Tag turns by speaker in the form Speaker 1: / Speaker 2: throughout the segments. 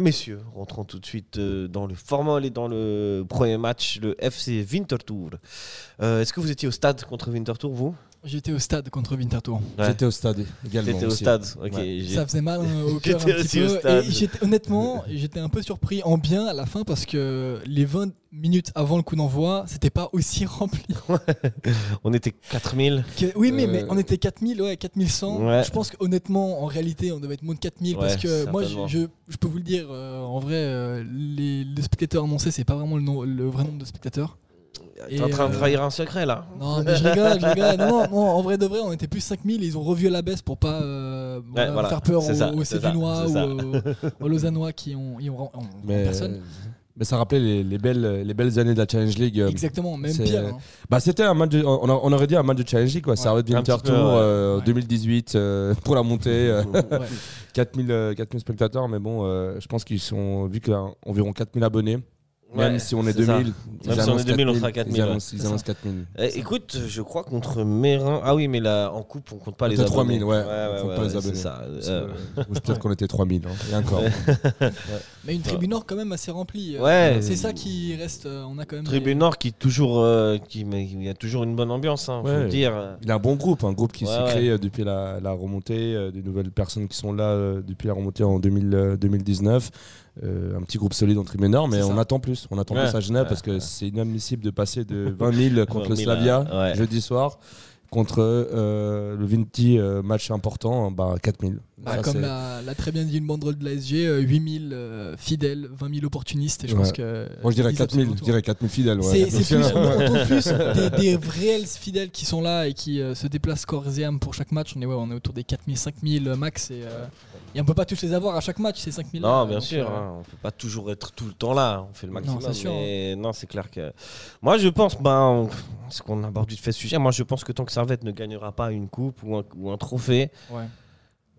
Speaker 1: Messieurs, rentrons tout de suite euh, dans le formal et dans le premier match, le FC Winterthur. Euh, Est-ce que vous étiez au stade contre Winterthur, vous?
Speaker 2: J'étais au stade contre Winterthur.
Speaker 1: Ouais.
Speaker 3: J'étais au stade également.
Speaker 1: J'étais au stade. Ok.
Speaker 3: Ouais.
Speaker 1: j'ai-
Speaker 2: Ça faisait mal hein, au cœur un petit
Speaker 1: aussi au
Speaker 2: peu.
Speaker 1: stade.
Speaker 2: Et j'étais- honnêtement, j'étais un peu surpris en bien à la fin parce que les 20 minutes avant le coup d'envoi, c'était pas aussi rempli.
Speaker 1: On était 4000.
Speaker 2: Que- oui, mais,
Speaker 3: Euh,
Speaker 2: mais on était 4000, ouais, 4100.
Speaker 1: Ouais.
Speaker 2: Je pense qu'honnêtement, en réalité, on devait être moins de 4000 parce que moi, je,
Speaker 1: certainement.
Speaker 2: je, je peux vous le dire, euh, en vrai, euh, les, les spectateurs annoncés, c'est pas vraiment le, nom- le vrai nombre de spectateurs.
Speaker 1: T'es en train de
Speaker 2: euh,
Speaker 1: trahir un secret là
Speaker 2: Non, mais je rigole, je rigole. Non, non, non, en vrai de vrai, on était plus 5000 et ils ont revu à la baisse pour pas euh, voilà, faire peur aux,
Speaker 1: ça,
Speaker 2: aux
Speaker 1: c'est
Speaker 2: ou aux, aux Lausannois qui ont, ils ont, ont- ont
Speaker 3: Mais,
Speaker 2: personne.
Speaker 3: mais ça rappelait les, les belles, les belles années de la Challenge League. euh,
Speaker 2: Exactement, même pire. hein.
Speaker 3: Bah, c'était un match, de- on, a- on aurait dit un match de Challenge League, quoi. Ça
Speaker 2: Ouais.
Speaker 3: aurait été
Speaker 1: Un
Speaker 3: Winter Tour
Speaker 1: ouais.
Speaker 3: euh,
Speaker 2: Ouais.
Speaker 3: 2018 euh, pour la montée.
Speaker 2: Ouais.
Speaker 3: 4000, euh, 4000 spectateurs, mais bon, euh, je pense qu'ils sont, vu qu'il y a environ 4000 abonnés, même
Speaker 1: Ouais,
Speaker 3: si on est
Speaker 1: c'est ça.
Speaker 3: 2000, ils
Speaker 1: Même si on est
Speaker 3: annoncent
Speaker 1: 2000, on
Speaker 3: 4000,
Speaker 1: sera 4000,
Speaker 3: Ils annoncent, ils annoncent
Speaker 2: ça.
Speaker 3: 4000.
Speaker 1: Eh, écoute, je crois contre Mérin. Ah oui, mais là, en coupe, on compte pas les abonnés.
Speaker 3: 3000, ouais,
Speaker 1: ouais,
Speaker 3: on compte
Speaker 1: ouais,
Speaker 3: pas les abonnés.
Speaker 1: c'est ça.
Speaker 3: C'est-
Speaker 1: Euh,
Speaker 3: Ou Peut-être qu'on était 3000, hein, et encore.
Speaker 2: Mais une tribune nord quand même assez remplie. euh,
Speaker 1: Ouais.
Speaker 2: C'est ça qui reste. euh, On a quand même.
Speaker 1: Tribune Nord qui toujours, euh, qui, mais il y a toujours une bonne ambiance, hein, faut dire.
Speaker 3: Il a un bon groupe, un groupe qui s'est
Speaker 1: ouais.
Speaker 3: créé euh, depuis la, la remontée, euh, des nouvelles personnes qui sont là euh, depuis la remontée en 2000, euh, 2019. Euh, un petit groupe solide en tribune nord, mais on attend plus. On attend
Speaker 1: Ouais,
Speaker 3: plus à Genève
Speaker 1: ouais,
Speaker 3: parce que
Speaker 1: ouais.
Speaker 3: c'est inadmissible de passer de 20 000 contre
Speaker 1: 20
Speaker 3: le
Speaker 1: 000,
Speaker 3: Slavia
Speaker 1: ouais.
Speaker 3: jeudi soir contre euh, le Vinti euh, match important, bah, 4000.
Speaker 2: Bah,
Speaker 3: Ça,
Speaker 2: comme l'a très bien dit une banderole de l'ASG, euh, 8000 euh, fidèles, 20 000 opportunistes. Et je
Speaker 3: Ouais.
Speaker 2: pense que.
Speaker 3: Moi je dirais
Speaker 2: ils absorberont
Speaker 3: 4000, je dirais 4000 fidèles. ouais.
Speaker 2: C'est plus, on, des, des réels fidèles qui sont là et qui euh, se déplacent corps et âme pour chaque match. On est, ouais, on est autour des 4000, 5000 max et, euh, et on peut pas tous les avoir à chaque match, ces 5000
Speaker 1: Non, bien sûr, hein, on peut pas toujours être tout le temps là, on fait le
Speaker 2: Non,
Speaker 1: maximum.
Speaker 2: c'est sûr, hein.
Speaker 1: mais non, c'est clair que. Moi, je pense, ben, ce qu'on aborde vite fait ce sujet, moi, je pense que tant que Servette ne gagnera pas une coupe ou un, ou un trophée,
Speaker 2: Ouais.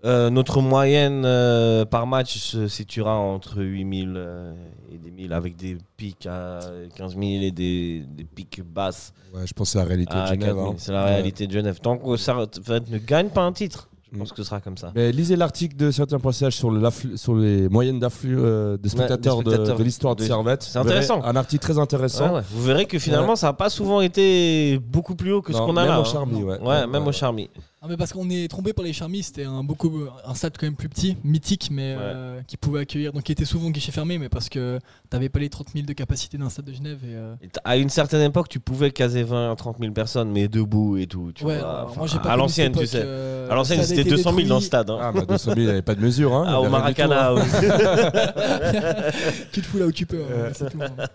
Speaker 1: euh, notre moyenne euh, par match se situera entre 8000 euh, et des 1000 avec des pics à 15 000 et des, des pics basses
Speaker 3: ouais, je pense que c'est la réalité de Genève.
Speaker 1: 4 000.
Speaker 3: hein.
Speaker 1: C'est la
Speaker 3: Ouais.
Speaker 1: réalité de Genève. Tant que Servette ne gagne pas un titre, je
Speaker 3: Mm.
Speaker 1: pense que ce sera comme ça.
Speaker 3: Mais lisez l'article de certains.ch sur, le- sur les moyennes d'afflux euh, spectateurs, de-
Speaker 1: spectateurs
Speaker 3: de, l'histoire de Servette.
Speaker 1: c'est
Speaker 3: verrez
Speaker 1: intéressant.
Speaker 3: Un article très intéressant.
Speaker 1: Ouais, ouais. Vous verrez que finalement, ça n'a pas souvent été beaucoup plus haut que ce qu'on a
Speaker 3: même
Speaker 1: là.
Speaker 3: au
Speaker 1: hein.
Speaker 3: Charmy. Ouais,
Speaker 1: même au Charmy.
Speaker 2: Ah, mais parce qu'on est trompé par les Charmis, c'était un, beaucoup, un stade quand même plus petit, mythique, mais euh, qui pouvait accueillir, donc qui était souvent guichet fermé, mais parce que t'avais pas les 30 000 de capacité d'un stade de Genève. Et, euh,
Speaker 1: Et À une certaine époque, tu pouvais caser 20 à 30 000 personnes, mais debout et tout. Tu
Speaker 2: ouais,
Speaker 1: vois.
Speaker 2: moi j'ai pas
Speaker 1: à l'ancienne, tu sais.
Speaker 2: euh,
Speaker 1: À l'ancienne, c'était
Speaker 2: été
Speaker 1: 200 000 dans le stade. hein.
Speaker 3: Ah, bah 200 000, il n'y avait pas de mesure. Hein.
Speaker 1: Ah, au
Speaker 3: du tout,
Speaker 1: Maracana.
Speaker 3: hein.
Speaker 2: tu te fous là où tu peux. hein, c'est tout, hein.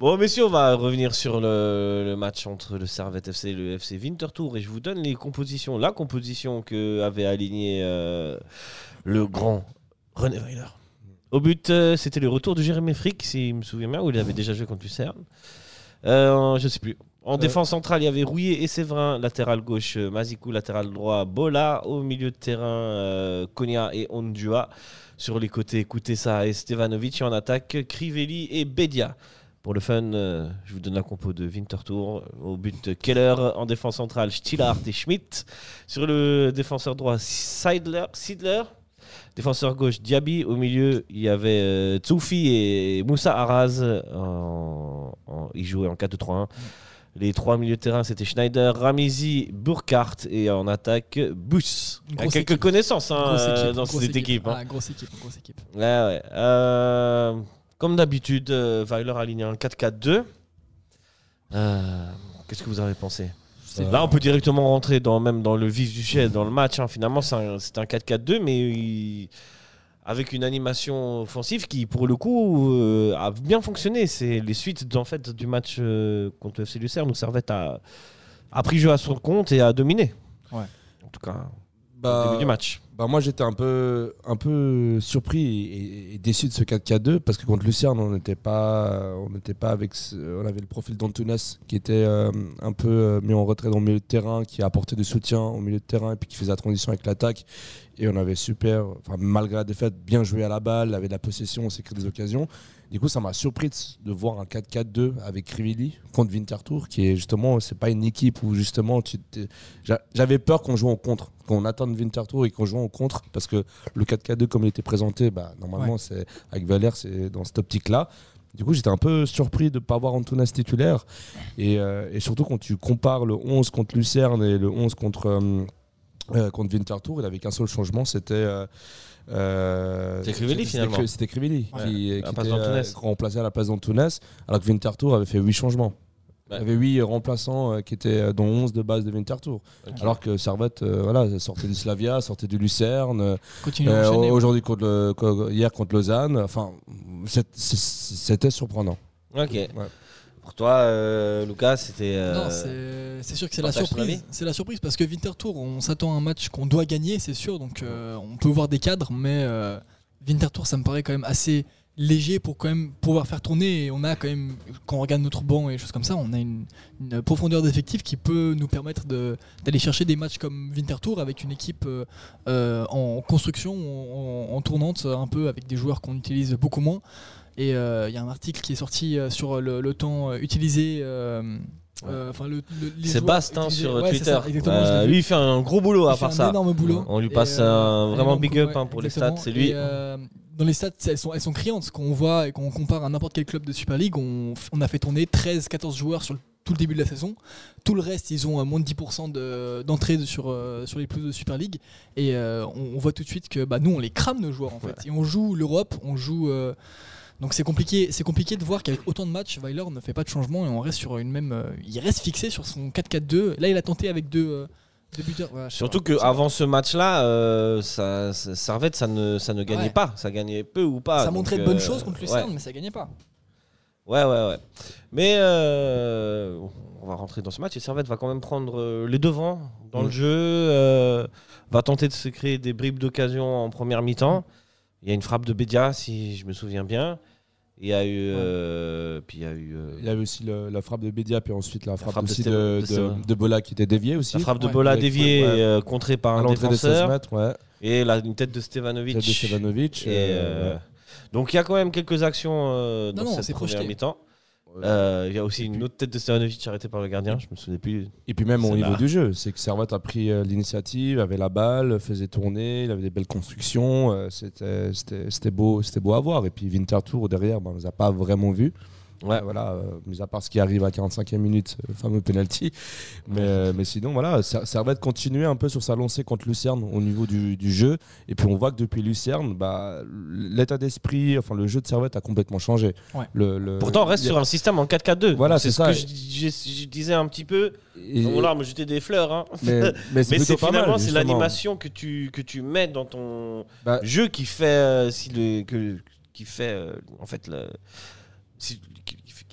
Speaker 1: Bon, messieurs, on va revenir sur le, le match entre le Servette FC et le FC Winterthur. Et je vous donne les compositions, la composition que avait aligné euh, le grand René Weiler. Au but, euh, c'était le retour de Jérémy Frick, si je me souviens bien, où il avait déjà joué contre Lucerne. Euh, je sais plus. En
Speaker 3: Euh.
Speaker 1: défense centrale, il y avait Rouillet et Séverin. Latéral gauche, Mazikou. Latéral droit, Bola. Au milieu de terrain, Konya et Ondua. Sur les côtés, Koutessa et Stevanovic. En attaque, Crivelli et Bedia. Pour le fun, euh, je vous donne la compo de Winterthur. Au but, Keller. En défense centrale, Stillart et Schmidt. Sur le défenseur droit, Seidler. Défenseur gauche, Diaby. Au milieu, il y avait euh, Tsoufi et Moussa Araz. En, en- ils jouaient en 4-2-3-1. Les trois milieux de terrain, c'était Schneider, Ramizi, Burkhardt et en attaque, Bus. Il y a quelques
Speaker 2: équipe.
Speaker 1: connaisses hein, euh,
Speaker 2: équipe,
Speaker 1: dans cette équipe. hein.
Speaker 2: Ah, grosse équipe, grosse équipe.
Speaker 1: Ouais, ouais. Euh, comme d'habitude, euh, Weiler a aligné un 4-4-2. Euh, Qu'est-ce que vous avez pensé
Speaker 3: Euh,
Speaker 1: Là, on peut directement rentrer dans, même dans le vif du sujet, dans le match. hein. Finalement, c'est un, c'est un 4-4-2, mais il- avec une animation offensive qui, pour le coup, euh, a bien fonctionné. C'est les suites en fait, du match euh, contre le FC Lucerne où Servette a, a pris jeu à son compte et a dominé.
Speaker 2: Ouais.
Speaker 1: En tout cas, au
Speaker 3: Bah,
Speaker 1: début du match.
Speaker 3: Bah moi j'étais un peu, un peu surpris et, déçu de ce 4-4-2 parce que contre Lucerne on n'était pas, pas avec, on avait le profil d'Antunes qui était euh, un peu euh, mis en retrait dans le milieu de terrain, qui a apporté du soutien au milieu de terrain et puis qui faisait la transition avec l'attaque et on avait super, malgré la défaite, bien joué à la balle, avait de la possession, on s'est créé des occasions. Du coup ça m'a surpris de, voir un 4-4-2 avec Crivelli contre Winterthur qui est justement, c'est pas une équipe où justement j'avais peur qu'on joue en contre, qu'on attende Winterthur et qu'on joue en contre parce que le 4K2 comme il était présenté, bah, normalement c'est avec Valère c'est dans cette optique-là. Du coup, j'étais un peu surpris de ne pas voir Antunes titulaire. Et, euh, et, surtout, quand tu compares le 11 contre Lucerne et le 11 contre, euh, euh, contre Winterthur, il n'avait qu'un seul changement c'était.
Speaker 1: Euh, c'était Crivelli finalement.
Speaker 3: C'était Crivelli qui, qui était remplacé à la place d'Antunes, alors que Winterthur avait fait 8 changements. Il y avait 8 remplaçants euh, qui étaient euh, dont 11 de base de Winterthur. Alors que Servette euh, voilà, sortait du Slavia, sortait du Lucerne. Aujourd'hui, contre hier contre Lausanne. Enfin, c'était surprenant.
Speaker 1: Ok. Pour toi, Lucas, c'était.
Speaker 2: non, c'est sûr que c'est la surprise. C'est la surprise parce que Winterthur, on s'attend à un match qu'on doit gagner, c'est sûr. Donc, on peut voir des cadres, mais Winterthur, ça me paraît quand même assez léger pour quand même pouvoir faire tourner. Et on a quand même, quand on regarde notre banc et choses comme ça, on a une, profondeur d'effectif qui peut nous permettre d'aller chercher des matchs comme Winterthur avec une équipe euh, euh, en construction, en, tournante, un peu avec des joueurs qu'on utilise beaucoup moins. Et euh, il y a un article qui est sorti sur le, temps utilisé.
Speaker 1: enfin le, Sébastien sur Twitter. lui il fait un gros boulot à part ça.
Speaker 2: Boulot.
Speaker 1: On lui passe un vraiment big up hein, pour les stats, c'est lui
Speaker 2: dans les stats, elles sont, elles sont criantes. Quand on voit et qu'on compare à n'importe quel club de Super League, on, a fait tourner 13-14 joueurs sur tout le début de la saison. Tout le reste, ils ont moins de 10% d'entrée sur, euh, sur les plus de Super League. Et euh, on, voit tout de suite que bah, nous, on les crame, nos joueurs, en fait. Et on joue l'Europe, on joue. Euh, donc c'est compliqué, c'est compliqué de voir qu'avec autant de matchs, Weiler ne fait pas de changement et on reste sur une même. il reste fixé sur son 4-4-2. Là, il a tenté avec deux
Speaker 1: Surtout qu'avant ce match-là, euh, ça, Servette, ça ne, ça ne gagnait pas. Ça gagnait peu ou pas.
Speaker 2: Ça montrait de bonnes euh, choses contre Lucerne, mais ça gagnait pas.
Speaker 1: Ouais, ouais, ouais. Mais euh, on va rentrer dans ce match et Servette va quand même prendre les devants dans le mm. jeu, va tenter de se créer des bribes d'occasion en première mi-temps. Il y a une frappe de Bédia, si je me souviens bien. Il y a eu. Euh, puis il y a eu.
Speaker 3: Euh, il y a eu aussi la frappe de Bédia, puis ensuite la frappe, aussi de, de, Bola qui était déviée aussi.
Speaker 1: La frappe de Bola déviée, euh, contrée par un défenseur. Et la, une tête de Stevanovic.
Speaker 3: Tête de Stevanovic.
Speaker 1: donc il y a quand même quelques actions dans cette première mi-temps. Euh, il y a aussi une autre tête de Stevanovic arrêtée par le gardien, je me souviens plus.
Speaker 3: Et puis même au niveau du jeu, c'est que Servette a pris euh, l'initiative, avait la balle, faisait tourner, il avait des belles constructions, euh, c'était beau, beau à voir. Et puis Winterthur derrière, ben, on ne les a pas vraiment vus. Ouais. Voilà, euh, mis à part ce qui arrive à 45e minute, le fameux penalty. Mais, euh, mais sinon, voilà, Servette continuer un peu sur sa lancée contre Lucerne au niveau du, du, jeu. Et puis on voit que depuis Lucerne, bah, l'état d'esprit, enfin le jeu de Servette a complètement changé.
Speaker 1: Le, Pourtant, on reste sur un système en 4-4-2.
Speaker 3: Voilà, c'est ça.
Speaker 1: que je, disais un petit peu. Et... Bon, là, me jeter des fleurs. Hein.
Speaker 3: Mais, mais c'est finalement,
Speaker 1: c'est l'animation que tu, que tu mets dans ton bah jeu qui fait, euh, si le, que, qui fait en fait le si,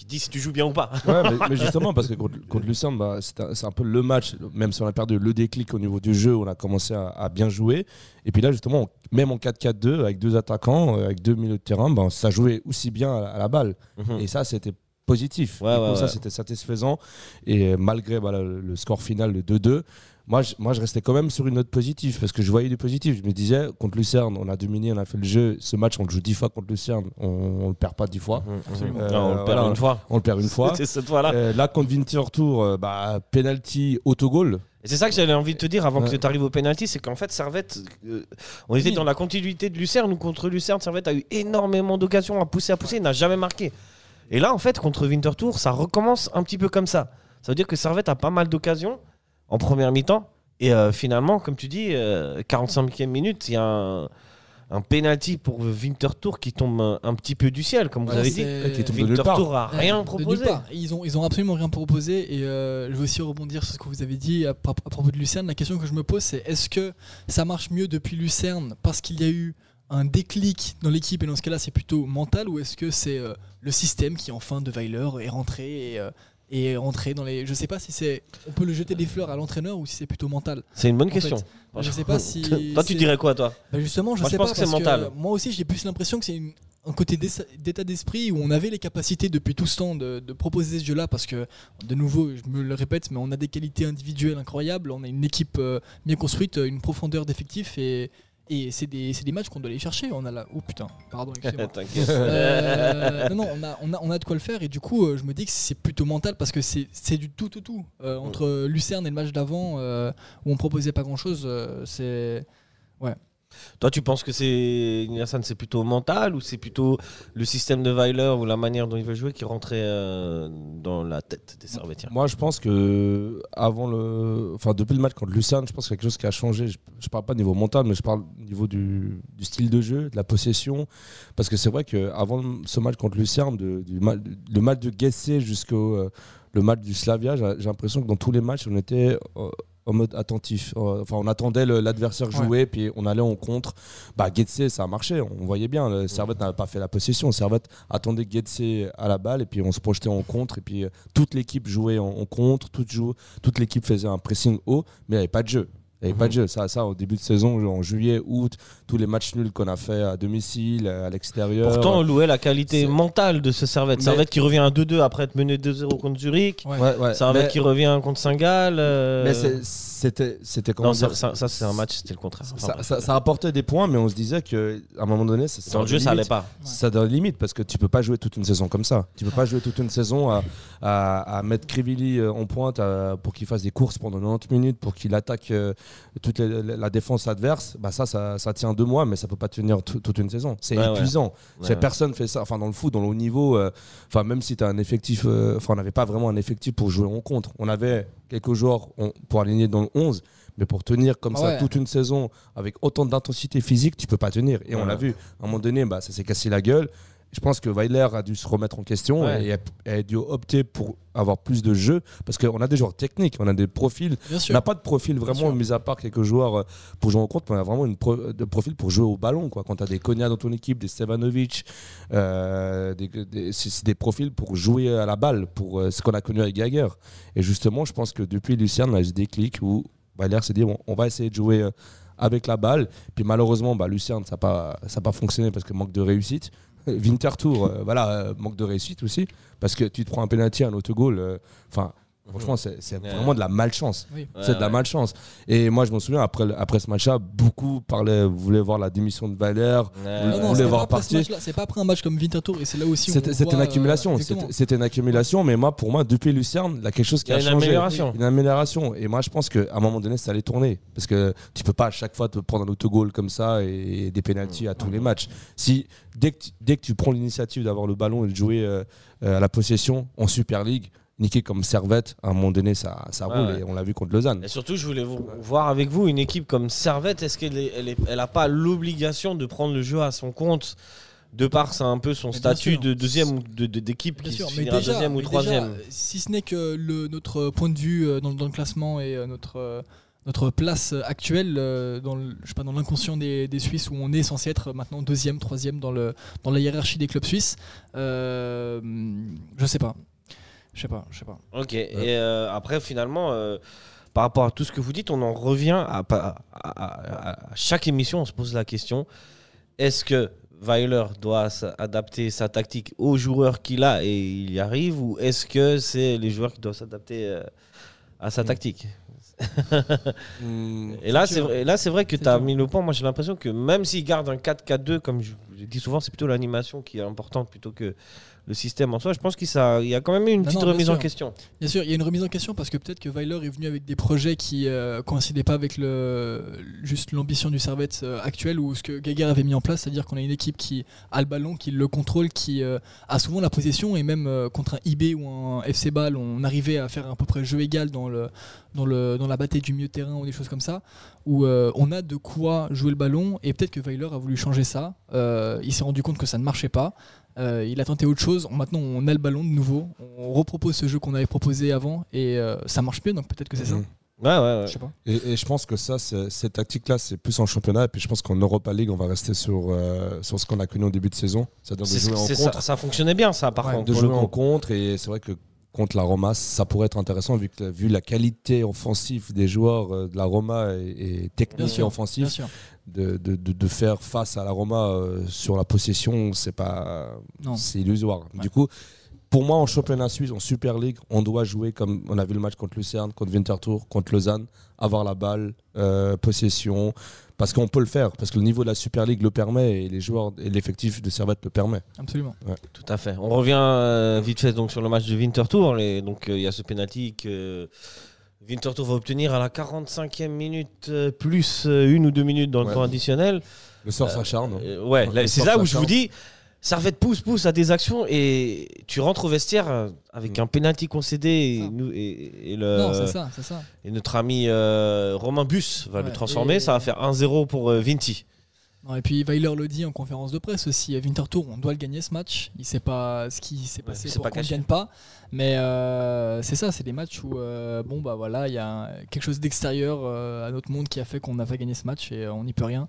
Speaker 1: dit si tu joues bien ou pas.
Speaker 3: Ouais, mais, justement, parce que contre, contre Lucerne, bah, c'est un, peu le match, même si on a perdu le déclic au niveau du jeu, on a commencé à, bien jouer. Et puis là, justement, même en 4-4-2, avec deux attaquants, euh, avec deux milieux de terrain, bah, ça jouait aussi bien à, la balle. Mhm. Et ça, c'était positif. Ouais, ça, c'était satisfaisant. Et malgré bah, le, le, score final de 2-2, moi je, moi, je restais quand même sur une note positive parce que je voyais du positif. Je me disais, contre Lucerne, on a dominé, on a fait le jeu. Ce match, on le joue dix fois contre Lucerne, on ne le perd pas dix fois.
Speaker 1: Mmh. Euh, on le perd une fois.
Speaker 3: On le perd une fois.
Speaker 1: cette fois-là.
Speaker 3: Euh, là, contre Vinter Tour, euh, bah, penalty, autogol.
Speaker 1: Et c'est ça que j'avais envie de te dire avant que tu arrives au penalty, c'est qu'en fait Servette, on était dans la continuité de Lucerne, ou contre Lucerne, Servette a eu énormément d'occasions à pousser, à pousser, il n'a jamais marqué. Et là, en fait, contre Winterthur, ça recommence un petit peu comme ça. Ça veut dire que Servette a pas mal d'occasions en première mi-temps. Et euh, finalement, comme tu dis, 45e euh, minute, il y a un, un penalty pour Winterthur qui tombe un, petit peu du ciel, comme vous avez dit. Winterthur a rien proposé.
Speaker 2: Ils ont, ils ont absolument rien proposé. Et euh, je veux aussi rebondir sur ce que vous avez dit à, propos de Lucerne. La question que je me pose, c'est est-ce que ça marche mieux depuis Lucerne parce qu'il y a eu un déclic dans l'équipe? Et dans ce cas-là c'est plutôt mental ou est-ce que c'est le système qui enfin de Weiler est rentré et et rentrer dans les. Je sais pas si c'est. On peut le jeter des fleurs à l'entraîneur ou si c'est plutôt mental.
Speaker 1: C'est une bonne question.
Speaker 2: Je sais pas si.
Speaker 1: toi, tu dirais quoi, toi
Speaker 2: bah, Justement, je sais pas. que c'est mental. moi aussi, j'ai plus l'impression que c'est un côté d'état d'esprit où on avait les capacités depuis tout ce temps de, de proposer ce jeu-là parce que, de nouveau, je me le répète, mais on a des qualités individuelles incroyables. On a une équipe euh, bien construite, une profondeur d'effectifs et et c'est des, des, matchs qu'on doit aller chercher. On a là. Oh putain, pardon, excusez-moi. euh, non, non, on a, on, a, on a de quoi le faire. Et du coup, euh, je me dis que c'est plutôt mental parce que c'est du tout, tout, tout. Euh, entre Lucerne et le match d'avant, euh, où on proposait pas grand chose, c'est. Ouais.
Speaker 1: Toi, tu penses que c'est c'est plutôt mental ou c'est plutôt le système de Weiler ou la manière dont il veut jouer qui rentrait euh, dans la tête des Servetiens
Speaker 3: Moi, je pense que avant le, enfin depuis le match contre Lucerne, je pense qu'il y a quelque chose qui a changé. Je, ne parle pas niveau mental, mais je parle au niveau du, style de jeu, de la possession, parce que c'est vrai que avant ce match contre Lucerne, le match de Gessé jusqu'au euh, le match du Slavia, j'ai l'impression que dans tous les matchs, on était euh, en mode attentif. Euh, enfin, on attendait l'adversaire jouer, puis on allait en contre. Bah, Getse, ça a marché. On voyait bien. Le Servette n'avait pas fait la possession. Servette attendait Getse à la balle, et puis on se projetait en contre. Et puis euh, toute l'équipe jouait en, contre. Toute, toute l'équipe faisait un pressing haut, mais il n'y avait pas de jeu. Il n'y avait pas de jeu. Ça, ça, au début de saison, en juillet, août, tous les matchs nuls qu'on a fait à domicile, à l'extérieur.
Speaker 1: Pourtant, on louait la qualité mentale de ce Servette. Servette qui revient à 2-2 après être mené 2-0 contre Zurich. Ouais. Servette qui revient contre Saint-Gall. Euh.
Speaker 3: Mais c'était c'était
Speaker 1: Non, ça, ça, c'est un match, c'était le contraire.
Speaker 3: ça, ça, apportait des points, mais on se disait qu'à un moment donné, ça,
Speaker 1: dans le jeu, ça allait pas.
Speaker 3: Ça donne limite parce que tu peux pas jouer toute une saison comme ça. Tu peux pas jouer toute une saison à, à, mettre Crivilli euh, en pointe pour qu'il fasse des courses pendant 90 minutes, pour qu'il attaque euh, toute la défense adverse. Bah ça, ça, tient deux mois, mais ça peut pas tenir toute une saison. C'est épuisant. personne fait ça. Enfin, dans le foot, dans le haut niveau, euh, enfin, même si tu as un effectif, enfin, on n'avait pas vraiment un effectif pour jouer en contre. On avait quelques joueurs pour aligner dans le 11, mais pour tenir comme ça toute une saison avec autant d'intensité physique, tu peux pas tenir. Et on l'a vu, à un moment donné, bah, ça s'est cassé la gueule. Je pense que Weiler a dû se remettre en question et a, dû opter pour avoir plus de jeux parce qu'on a des joueurs techniques, on a des profils. On n'a pas de profil vraiment, mis à part quelques joueurs euh, pour jouer en compte, mais on a vraiment une de profil pour jouer au ballon. Quoi. Quand tu as des Konya dans ton équipe, des Stevanovic, euh, c'est des profils pour jouer à la balle, pour euh, ce qu'on a connu avec Geiger. Et justement, je pense que depuis Lucien, on a eu ce déclic où Weiler s'est dit bon, on va essayer de jouer avec la balle. Puis malheureusement, bah, Lucien, ça n'a pas, pas fonctionné parce que manque de réussite. Winterthur, euh, voilà, euh, manque de réussite aussi, parce que tu te prends un penalty, un autogol, euh, enfin. Franchement, c'est vraiment de la malchance. c'est de la malchance. Et moi, je me souviens, après, après ce match-là, beaucoup parlaient, voulaient voir la démission de Valère, voulaient voir partir.
Speaker 2: C'est pas après un match comme Winterthur, et c'est là aussi
Speaker 3: C'était une accumulation. C'était une accumulation, mais moi, pour moi, depuis Lucerne, il y a quelque chose qui a, a, une changé. Amélioration. Une amélioration. Et moi, je pense qu'à un moment donné, ça allait tourner. Parce que tu peux pas à chaque fois te prendre un autogol comme ça et des pénalties à tous les matchs. Si dès que tu, dès que tu prends l'initiative d'avoir le ballon et de jouer euh, euh, à la possession en Super League, niquer comme Servette, à un moment donné, ça, ça roule et on l'a vu contre Lausanne.
Speaker 1: Et surtout, je voulais voir avec vous une équipe comme Servette, est-ce qu'elle n'a elle, elle pas l'obligation de prendre le jeu à son compte de par c'est un peu son statut de deuxième ou d'équipe qui sûr, deuxième ou troisième?
Speaker 2: si ce n'est que le, notre point de vue euh, dans, dans le classement et notre notre place actuelle euh, dans, je sais pas, dans l'inconscient des, Suisses où on est censé être maintenant deuxième, troisième dans, le, dans la hiérarchie des clubs suisses. Euh, je sais pas. Je sais pas, je sais pas.
Speaker 1: Ok. Et euh, après, finalement, par rapport à tout ce que vous dites, on en revient à, à, chaque émission, on se pose la question est-ce que Weiler doit adapter sa tactique aux joueurs qu'il a et il y arrive, ou est-ce que c'est les joueurs qui doivent s'adapter à sa mm. tactique? Hmm. et là, c'est vrai, là, c'est vrai que tu as mis le point. Moi, j'ai l'impression que même s'il garde un 4-4-2, comme je, je dis souvent, c'est plutôt l'animation qui est importante plutôt que le système en soi. Je pense qu'il y a quand même eu une petite remise en question.
Speaker 2: Bien sûr, il y a une remise en question parce que peut-être que Weiler est venu avec des projets qui ne euh, coïncidaient pas avec le, juste l'ambition du Servette euh, actuel ou ce que Geiger avait mis en place, c'est-à-dire qu'on a une équipe qui a le ballon, qui le contrôle, qui euh, a souvent la possession et même contre un IB ou un FC Ball, on arrivait à faire à peu près jeu égal dans, le, dans, le, dans la bataille du milieu de terrain ou des choses comme ça, où on a de quoi jouer le ballon et peut-être que Weiler a voulu changer ça. il s'est rendu compte que ça ne marchait pas. Euh, il a tenté autre chose. Maintenant, on a le ballon de nouveau. On repropose ce jeu qu'on avait proposé avant et euh, ça marche mieux. Donc peut-être que c'est ça.
Speaker 1: Mhm. Ouais, ouais,
Speaker 3: Je sais pas. Et, je pense que ça, cette tactique-là, c'est plus en championnat. Et puis je pense qu'en Europa League, on va rester sur, euh, sur ce qu'on a connu au début de saison.
Speaker 1: C'est-à-dire de jouer en contre. Ça, fonctionnait bien, ça, par contre.
Speaker 3: De jouer en contre. Et c'est vrai que contre la Roma, ça pourrait être intéressant vu, que, vu la qualité offensive des joueurs de la Roma et, technique et offensive de, de, de, faire face à la Roma euh, sur la possession, c'est pas, c'est illusoire. Du coup, pour moi, en championnat suisse, en Super League, on doit jouer comme on a vu le match contre Lucerne, contre Winterthur, contre Lausanne, avoir la balle, euh, possession, parce qu'on peut le faire, parce que le niveau de la Super League le permet et les joueurs et l'effectif de Servette le permet.
Speaker 2: Absolument.
Speaker 1: Tout à fait. On revient euh, vite fait donc sur le match de Winterthur et donc il y a ce penalty que Winterthur va obtenir à la 45e minute euh, plus euh, une ou deux minutes dans le
Speaker 3: Ouais.
Speaker 1: temps additionnel.
Speaker 3: Le sort s'acharne.
Speaker 1: Euh, ouais, c'est là où je vous dis, Servette pousse, pousse à des actions et tu rentres au vestiaire euh, avec
Speaker 3: Mm.
Speaker 1: un penalty concédé et,
Speaker 2: Ça.
Speaker 1: nous, et, et le,
Speaker 2: Non, c'est ça, c'est ça.
Speaker 1: et notre ami euh, Romain Bus va le
Speaker 2: Ouais,
Speaker 1: transformer.
Speaker 2: et-
Speaker 1: Ça va faire 1-0 pour euh, Vinti.
Speaker 2: Non, et puis Weiler le dit en conférence de presse aussi, à Winterthur, on doit le gagner ce match. Il sait pas ce qui s'est passé
Speaker 1: c'est
Speaker 2: pour
Speaker 1: pas
Speaker 2: qu'on ne gagne pas. Mais euh, c'est ça, c'est des matchs où euh, bon bah voilà, il y a quelque chose d'extérieur euh, à notre monde qui a fait qu'on n'a pas gagné ce match et euh, on n'y peut rien.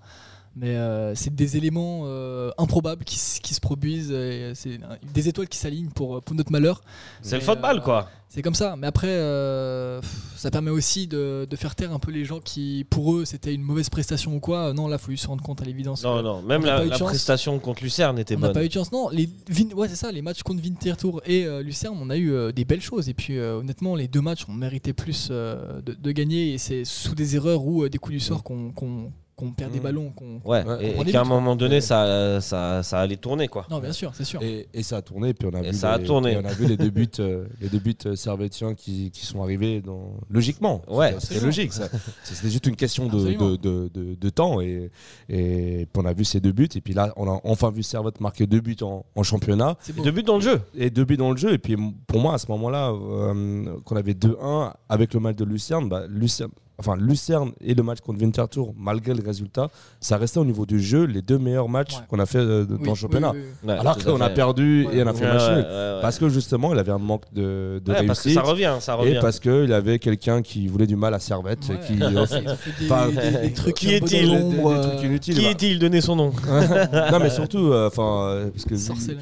Speaker 2: Mais euh, c'est des éléments euh, improbables qui, qui se produisent, et c'est euh, des étoiles qui s'alignent pour, pour notre malheur.
Speaker 1: C'est le football,
Speaker 2: euh,
Speaker 1: quoi.
Speaker 2: C'est comme ça. Mais après, euh, ça permet aussi de, de faire taire un peu les gens qui, pour eux, c'était une mauvaise prestation ou quoi. Non, là, il faut juste se rendre compte à l'évidence.
Speaker 1: Non, non, même
Speaker 2: on n'a
Speaker 1: la, la prestation contre Lucerne était
Speaker 2: on n'a
Speaker 1: bonne.
Speaker 2: pas eu de chance. Non, les ouais, c'est ça, les matchs contre Winterthur et euh, Lucerne, on a eu euh, des belles choses. Et puis, euh, honnêtement, les deux matchs, on méritait plus euh, de, de gagner. Et c'est sous des erreurs ou euh, des coups du sort qu'on qu'on- qu'on perd des
Speaker 3: Mm.
Speaker 2: ballons. qu'on-
Speaker 1: Ouais, et, qu'à un moment donné,
Speaker 3: Ouais.
Speaker 1: ça, ça, ça allait tourner, quoi.
Speaker 2: Non, bien sûr, c'est sûr.
Speaker 3: Et, et ça a tourné, puis on a
Speaker 1: Et
Speaker 3: vu
Speaker 1: ça a
Speaker 3: les,
Speaker 1: tourné.
Speaker 3: et on a vu les deux buts, euh, les deux buts euh, servétiens qui, qui sont arrivés dans... logiquement.
Speaker 1: Ouais.
Speaker 2: Absolument.
Speaker 3: logique. ça. C'était juste une question de, de, de, de- de temps et, et puis on a vu ces deux buts et puis là on a enfin vu Servette marquer deux buts en, en championnat
Speaker 2: C'est.
Speaker 1: Deux buts dans le jeu.
Speaker 3: et deux buts dans le jeu et puis pour moi à ce moment-là euh, qu'on avait 2-1 avec le match de Lucerne, bah, Lucerne Enfin, Lucerne et le match contre Winterthur, malgré le résultat, ça restait au niveau du jeu les deux meilleurs matchs
Speaker 2: Ouais.
Speaker 3: qu'on a fait euh,
Speaker 2: Oui,
Speaker 3: dans le championnat.
Speaker 2: oui, oui.
Speaker 1: Ouais,
Speaker 3: Alors qu'on a perdu
Speaker 2: Ouais.
Speaker 3: et on a fait
Speaker 1: Ouais,
Speaker 3: match
Speaker 1: ouais,
Speaker 3: nul.
Speaker 1: ouais, ouais.
Speaker 3: Parce que justement, il avait un manque de, de
Speaker 1: Ouais, parce que
Speaker 3: réussite.
Speaker 1: ça revient, ça
Speaker 3: et
Speaker 1: revient.
Speaker 3: parce qu'il avait quelqu'un qui voulait du mal à Servette.
Speaker 2: Ouais.
Speaker 3: Qui,
Speaker 2: fait des,
Speaker 3: Enfin,
Speaker 2: des- des trucs
Speaker 1: qui est-il
Speaker 2: euh,
Speaker 3: inutiles.
Speaker 1: Qui est-il Donnez son nom.
Speaker 3: non, mais surtout, euh, enfin, euh, parce que euh,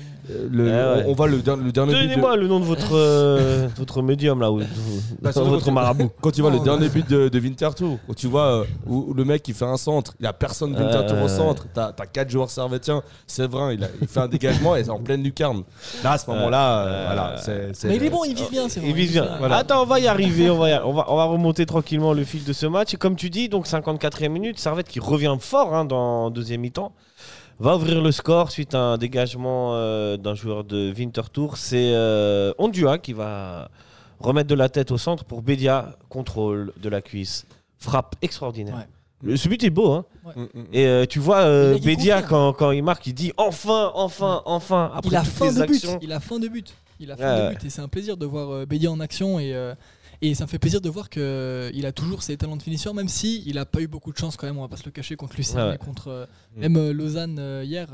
Speaker 3: le,
Speaker 1: ouais.
Speaker 3: on, on voit le, der- le dernier but. de-
Speaker 1: Donnez-moi le nom de votre, euh, votre médium, là, ou de-
Speaker 3: Bah, surtout
Speaker 1: votre marabout.
Speaker 3: Quand tu vois le dernier but de, de Winterthur, quand tu vois euh, où, où le mec il fait un centre, il n'y a personne de Winterthur
Speaker 1: Ouais,
Speaker 3: au centre, t'as as quatre joueurs servétiens, Séverin il, a- il fait un dégagement et c'est en pleine lucarne. Là à ce moment-là, euh, voilà,
Speaker 2: Mais il est bon, il vise bien, c'est vrai.
Speaker 1: Il vise bien.
Speaker 3: Voilà.
Speaker 1: Attends, on va y arriver. On va, y- on, va, on va remonter tranquillement le fil de ce match. Et comme tu dis, donc 54e minute, Servette qui revient fort hein, dans deuxième mi-temps. Va ouvrir le score suite à un dégagement euh, d'un joueur de Winterthur. C'est euh, Ondua qui va remettre de la tête au centre pour Bédia. Contrôle de la cuisse. Frappe extraordinaire.
Speaker 2: Ouais.
Speaker 1: Le- Ce but est beau. Hein.
Speaker 3: Mm, mm.
Speaker 1: Et euh, tu vois, euh, Bédia, quand, quand il marque, il dit enfin, enfin, enfin. Après
Speaker 2: il a fin de but. Il a fin de but. Il a fin
Speaker 1: Ouais,
Speaker 2: de
Speaker 1: ouais.
Speaker 2: but et c'est un plaisir de voir euh, Bédia en action et euh, et ça me fait plaisir de voir que euh, a toujours ses talents de finisseur même si il a pas eu beaucoup de chance quand même. On va pas se le cacher contre
Speaker 1: Ouais,
Speaker 2: et contre euh,
Speaker 3: Mm.
Speaker 2: même euh, Lausanne hier.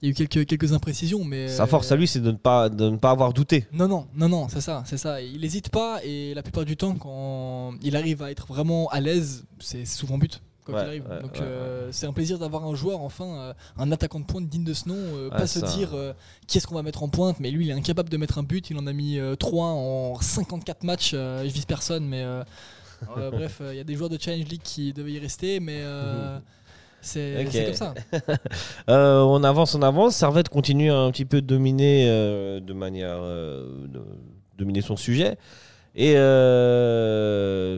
Speaker 2: il y a eu quelques quelques imprécisions mais
Speaker 1: Sa force à lui, c'est de ne pas, de ne pas avoir douté.
Speaker 2: Non, non, non, non, c'est ça, c'est ça. Il n'hésite pas et la plupart du temps, quand il arrive à être vraiment à l'aise, c'est souvent but.
Speaker 1: Ouais,
Speaker 2: il arrive.
Speaker 1: ouais,
Speaker 2: Donc euh, c'est un plaisir d'avoir un joueur, enfin, euh, un attaquant de pointe digne de ce nom. euh, pas se
Speaker 1: ça.
Speaker 2: dire qui est-ce qu'on va mettre en pointe, mais lui il est incapable de mettre un but. Il en a mis 3 en 54 matchs. je vise personne, mais bref, il y a des joueurs de Challenge League qui devaient y rester, mais c'est comme ça.
Speaker 1: Euh, on avance, on avance. Servette continue à un petit peu de dominer euh, de manière euh, de dominer son sujet. Et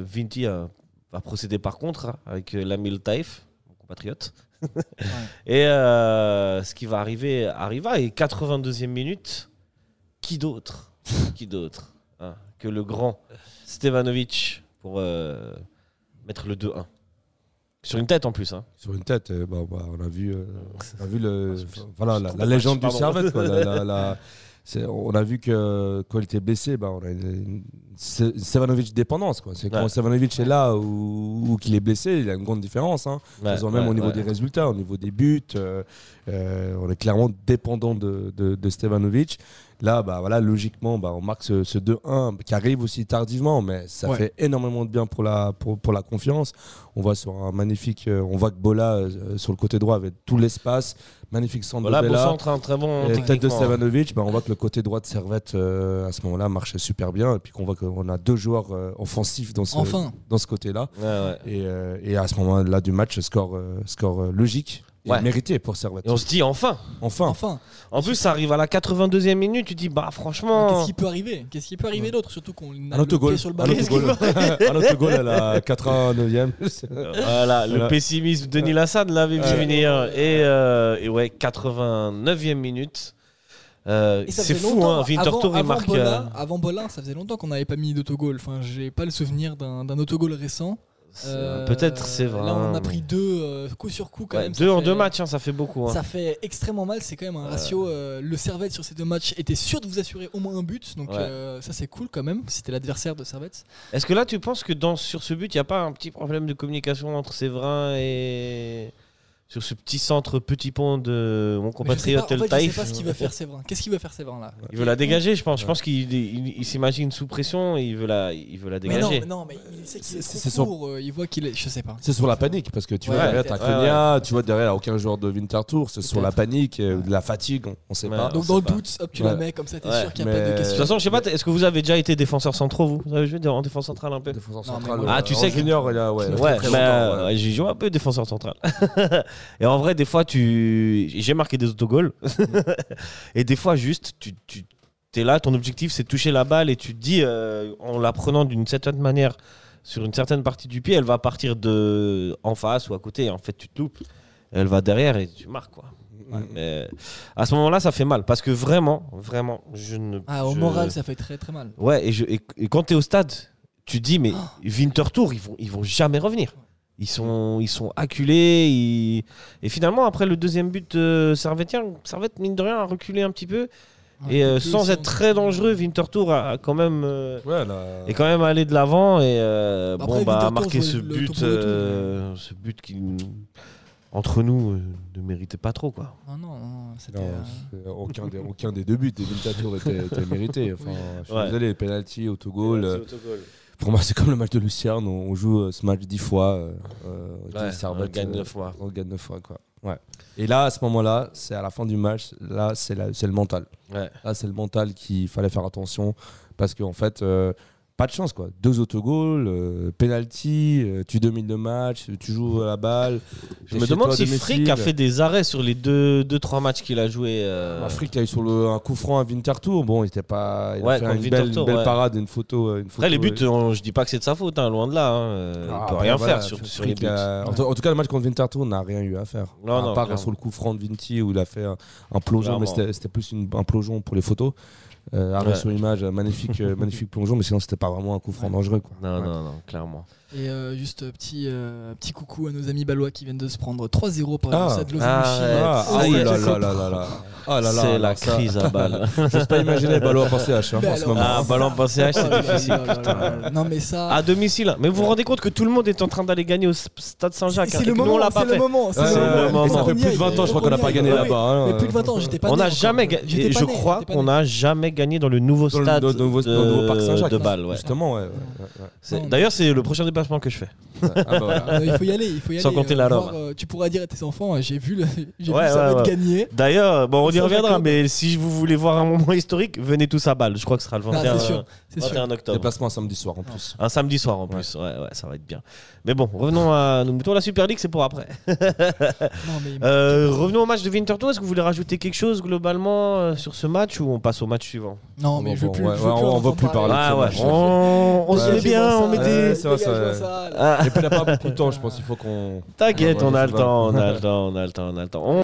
Speaker 1: Vinti a, va procéder par contre hein, avec euh, Lamil Taif, mon compatriote. Et euh, ce qui va arriver arriva. Et 82e minute, qui d'autre? Qui d'autre hein, que le grand Stevanovic pour euh, mettre le 2-1 Sur une tête en plus. Hein.
Speaker 3: Sur une tête, bah, bah, on a vu, euh, on a vu le,
Speaker 1: Ah,
Speaker 3: voilà, la, légende du. Servette. quoi. La- la- la- c'est- on a vu que quand il était blessé, bah, on a une, une dépendance. quoi. C'est quand
Speaker 1: Ouais.
Speaker 3: Est là ou, ou qu'il est blessé, il y a une grande différence. Hein.
Speaker 1: Ouais,
Speaker 3: même au niveau des résultats, au niveau des buts, euh, euh, on est clairement dépendant de, de, de Stevanovic. Là, bah, voilà, logiquement, bah, on marque ce, ce 2-1 qui arrive aussi tardivement, mais ça
Speaker 2: Ouais.
Speaker 3: fait énormément de bien pour la, pour, pour la confiance. On voit sur un magnifique, euh, on voit que Bola euh, sur le côté droit avait tout l'espace, magnifique centre
Speaker 1: Voilà,
Speaker 3: de Bella.
Speaker 1: centre, un très bon.
Speaker 3: Et tête de
Speaker 1: techniquement.
Speaker 3: Stevanovic, bah, on voit que le côté droit de Servette euh, à ce moment-là marchait super bien, et puis qu'on voit qu'on a deux joueurs euh, offensifs dans ce,
Speaker 2: Enfin,
Speaker 3: dans ce côté-là.
Speaker 1: Ouais, ouais.
Speaker 3: Et, euh, et à ce moment-là du match, score, euh, score euh, logique et
Speaker 1: Ouais.
Speaker 3: mérité pour Servette.
Speaker 1: Et on se dit enfin.
Speaker 3: Enfin,
Speaker 2: enfin.
Speaker 1: En plus, ça arrive à la 82e minute. Tu dis, bah franchement.
Speaker 2: Qu'est-ce qui peut arriver? Qu'est-ce qui peut arriver d'autre? Surtout qu'on a
Speaker 3: un autogol.
Speaker 2: sur le
Speaker 3: Un
Speaker 2: ballon.
Speaker 3: un autogol à la 89e.
Speaker 1: Voilà, le
Speaker 3: Voilà.
Speaker 1: pessimisme de Denis Lassade l'avait vu venir. Et, euh, et ouais, 89e minute. Euh, c'est fou, hein. Winterthur,
Speaker 2: avant,
Speaker 1: il marque.
Speaker 2: Avant
Speaker 1: euh,
Speaker 2: Bola, avant Bola, ça faisait longtemps qu'on n'avait pas mis d'autogol. Enfin, j'ai pas le souvenir d'un d'un autogol récent. Euh,
Speaker 1: Peut-être c'est vrai.
Speaker 2: Là, on en a
Speaker 1: mais-
Speaker 2: pris deux euh, coup sur coup quand
Speaker 1: Ouais,
Speaker 2: même.
Speaker 1: deux en
Speaker 2: fait-
Speaker 1: deux matchs, hein, ça fait beaucoup. hein.
Speaker 2: Ça fait extrêmement mal. C'est quand même un ratio. euh, le Servette sur ces deux matchs était sûr de vous assurer au moins un but. Donc
Speaker 1: Ouais.
Speaker 2: euh, ça, c'est cool quand même. C'était l'adversaire de Servette.
Speaker 1: Est-ce que là, tu penses que dans, sur ce but, il n'y a pas un petit problème de communication entre Séverin et. Sur ce petit centre, petit pont de mon
Speaker 2: Mais je sais
Speaker 1: compatriote
Speaker 2: pas, en
Speaker 1: El
Speaker 2: fait, je sais
Speaker 1: Taïf
Speaker 2: pas ce qu'il va faire Séverin. Qu'est-ce qu'il va faire Séverin là
Speaker 1: Il veut la dégager, je pense. Je pense qu'il il, il s'imagine sous pression et il veut la, il veut la
Speaker 2: Mais non,
Speaker 1: dégager.
Speaker 2: mais non, mais il sait qu'il est,
Speaker 3: C'est-
Speaker 2: trop euh, Il voit qu'il est. Je sais pas.
Speaker 3: C'est sur la panique parce que tu
Speaker 2: Ouais,
Speaker 3: vois derrière t'as Konya, tu vois derrière aucun joueur de Winterthur, c'est sur la panique, euh, de la fatigue, on, on sait
Speaker 1: Ouais.
Speaker 3: pas.
Speaker 1: on
Speaker 2: Donc dans le doute, hop, tu
Speaker 3: Ouais.
Speaker 2: la mets comme ça, t'es
Speaker 1: Ouais.
Speaker 2: sûr qu'il n'y a pas de
Speaker 1: De
Speaker 2: question.
Speaker 1: toute façon, je sais pas, est-ce que vous avez déjà été défenseur centraux, vous? Vous avez joué en défenseur central un peu?
Speaker 3: Défenseur central,
Speaker 1: Ah, tu sais que-
Speaker 3: junior, a ouais,
Speaker 1: ouais. j'ai joué un peu défenseur central. et en vrai, des fois, tu, j'ai marqué des autogols. et des fois, juste, tu, tu es là, ton objectif, c'est de toucher la balle et tu te dis, euh, en la prenant d'une certaine manière sur une certaine partie du pied, elle va partir de en face ou à côté. Et en fait, tu te loupes. Elle va derrière et tu marques quoi. Mais à ce moment-là, ça fait mal parce que vraiment, vraiment, je ne.
Speaker 2: Ah, au
Speaker 1: je-
Speaker 2: moral, ça fait très très mal.
Speaker 1: Ouais, et, je, et, et quand tu es au stade, tu te dis, mais
Speaker 2: Oh.
Speaker 1: Winterthur, ils vont, ils vont jamais revenir. Ils sont, ils sont acculés. ils- Et finalement, après le deuxième but servetien, Servette, mine de rien, a reculé un petit peu. Et euh, sans être très dangereux, Winterthur a, a quand même. euh,
Speaker 3: Ouais, là-
Speaker 1: est quand même allé de l'avant et euh,
Speaker 2: Après,
Speaker 1: bon bah a
Speaker 2: Winterthur
Speaker 1: marqué ce but euh, ce but qui entre nous euh, ne méritait pas trop quoi.
Speaker 2: Non, non, non, euh,
Speaker 3: aucun, des, aucun des deux buts des Winterthur était, était mérité. Enfin, Je suis
Speaker 1: Ouais.
Speaker 3: désolé, les penalty, autogol. Pour moi, c'est comme le match de Lucerne. On on joue euh, ce match dix fois. euh, euh,
Speaker 1: Ouais, on gagne
Speaker 3: euh,
Speaker 1: neuf fois.
Speaker 3: On gagne neuf fois, quoi. Ouais. Et là, à ce moment-là, c'est à la fin du match. Là, c'est le mental.
Speaker 1: Ouais.
Speaker 3: Là, c'est le mental qu'il fallait faire attention. Parce qu'en fait, pas de chance, quoi. Deux autogols, euh, penalty, euh, tu domines le match, tu joues à la balle.
Speaker 1: Je me demande si. Frick a fait des arrêts sur les deux, deux trois matchs qu'il a joué. euh,
Speaker 3: Bah, Frick, a eu sur le, un coup franc à Winterthur. Bon, il était pas. Il
Speaker 1: Ouais,
Speaker 3: a fait une belle,
Speaker 1: Winterthur,
Speaker 3: une belle
Speaker 1: ouais.
Speaker 3: parade, une photo. euh,
Speaker 1: Après les buts, on- je dis pas que c'est de sa faute, hein, loin de là. hein, euh,
Speaker 3: Ah,
Speaker 1: il peut
Speaker 3: bah,
Speaker 1: rien
Speaker 3: voilà,
Speaker 1: faire sur, sur les buts.
Speaker 3: a- en, tout- en tout cas, le match contre Winterthur n'a rien eu à faire.
Speaker 1: Non,
Speaker 3: à
Speaker 1: non,
Speaker 3: part sur le coup franc de Vinti où il a fait un, un plongeon, mais
Speaker 1: Clairement.
Speaker 3: c'était c'était plus une- un plongeon pour les photos. Arrêt
Speaker 1: Ouais.
Speaker 3: sur image, magnifique, euh, magnifique plongeon, mais sinon c'était pas vraiment un coup franc dangereux. Quoi.
Speaker 1: Non,
Speaker 3: Ouais.
Speaker 1: non, non, clairement.
Speaker 2: Et euh, juste euh, petit, euh, petit coucou à nos amis balois qui viennent de se prendre 3-0 par
Speaker 3: Ah.
Speaker 2: le stade
Speaker 1: Ah.
Speaker 3: Ah,
Speaker 1: ça y est,
Speaker 3: là
Speaker 1: je
Speaker 3: là là là là. Là là,
Speaker 1: c'est la
Speaker 3: ça-
Speaker 1: crise à balle.
Speaker 3: J'ose pas imaginer à CH hein,
Speaker 2: Mais
Speaker 3: en ce moment.
Speaker 1: Ah, ballon passé H, c'est difficile. putain.
Speaker 2: Non mais ça.
Speaker 1: À domicile. hein. Mais vous vous rendez compte que tout le monde est en train d'aller gagner au stade Saint-Jacques. hein,
Speaker 2: c'est le moment,
Speaker 1: l'a pas
Speaker 2: c'est le
Speaker 1: fait.
Speaker 2: moment.
Speaker 3: Ouais,
Speaker 2: c'est le moment.
Speaker 3: ça fait plus de
Speaker 2: est,
Speaker 3: 20 ans, je crois qu'on n'a pas gagné là-bas.
Speaker 2: Mais plus de 20 ans, j'étais pas
Speaker 1: On n'a jamais gagné. Je crois qu'on n'a jamais gagné dans le nouveau stade
Speaker 3: dans le nouveau-
Speaker 1: de,
Speaker 3: parc Saint-Jacques.
Speaker 1: Bâle.
Speaker 3: Justement, ouais.
Speaker 1: D'ailleurs, c'est le prochain que je fais.
Speaker 3: Ah bah voilà.
Speaker 2: Euh, il faut y aller, il faut y
Speaker 1: Sans
Speaker 2: aller.
Speaker 1: compter
Speaker 2: euh,
Speaker 1: la
Speaker 2: voir,
Speaker 1: Rome.
Speaker 2: euh, tu pourras dire à tes enfants, j'ai vu, le, j'ai
Speaker 1: Ouais,
Speaker 2: vu ça
Speaker 1: ouais,
Speaker 2: va être gagné.
Speaker 1: D'ailleurs, bon, on y reviendra, mais si vous voulez voir un moment historique, venez tous à Bâle. Je crois que ce sera le
Speaker 2: Ah,
Speaker 1: 21,
Speaker 2: c'est sûr, c'est sûr.
Speaker 1: 21 octobre.
Speaker 3: Déplacement un samedi soir en plus.
Speaker 1: Un samedi soir en plus. Ouais, ouais, ça va être bien. Mais bon, revenons à nos moutons. La Super League, c'est pour après.
Speaker 2: Non, mais
Speaker 1: Euh, revenons au match de Winterthur. Est-ce que vous voulez rajouter quelque chose globalement euh, sur ce match ou on passe au match suivant?
Speaker 2: Non, mais je veux
Speaker 3: Bon,
Speaker 2: je veux plus
Speaker 3: on
Speaker 2: en
Speaker 3: veut plus parler.
Speaker 1: Ah on, se met bien, on met des.
Speaker 3: Vrai, ça-.
Speaker 1: Ah,
Speaker 3: Et puis il n'y a pas beaucoup de temps, je pense. Il faut qu'on.
Speaker 1: T'inquiète,
Speaker 3: Ouais,
Speaker 1: on a le temps, on a le temps, on a le temps, on a le temps. On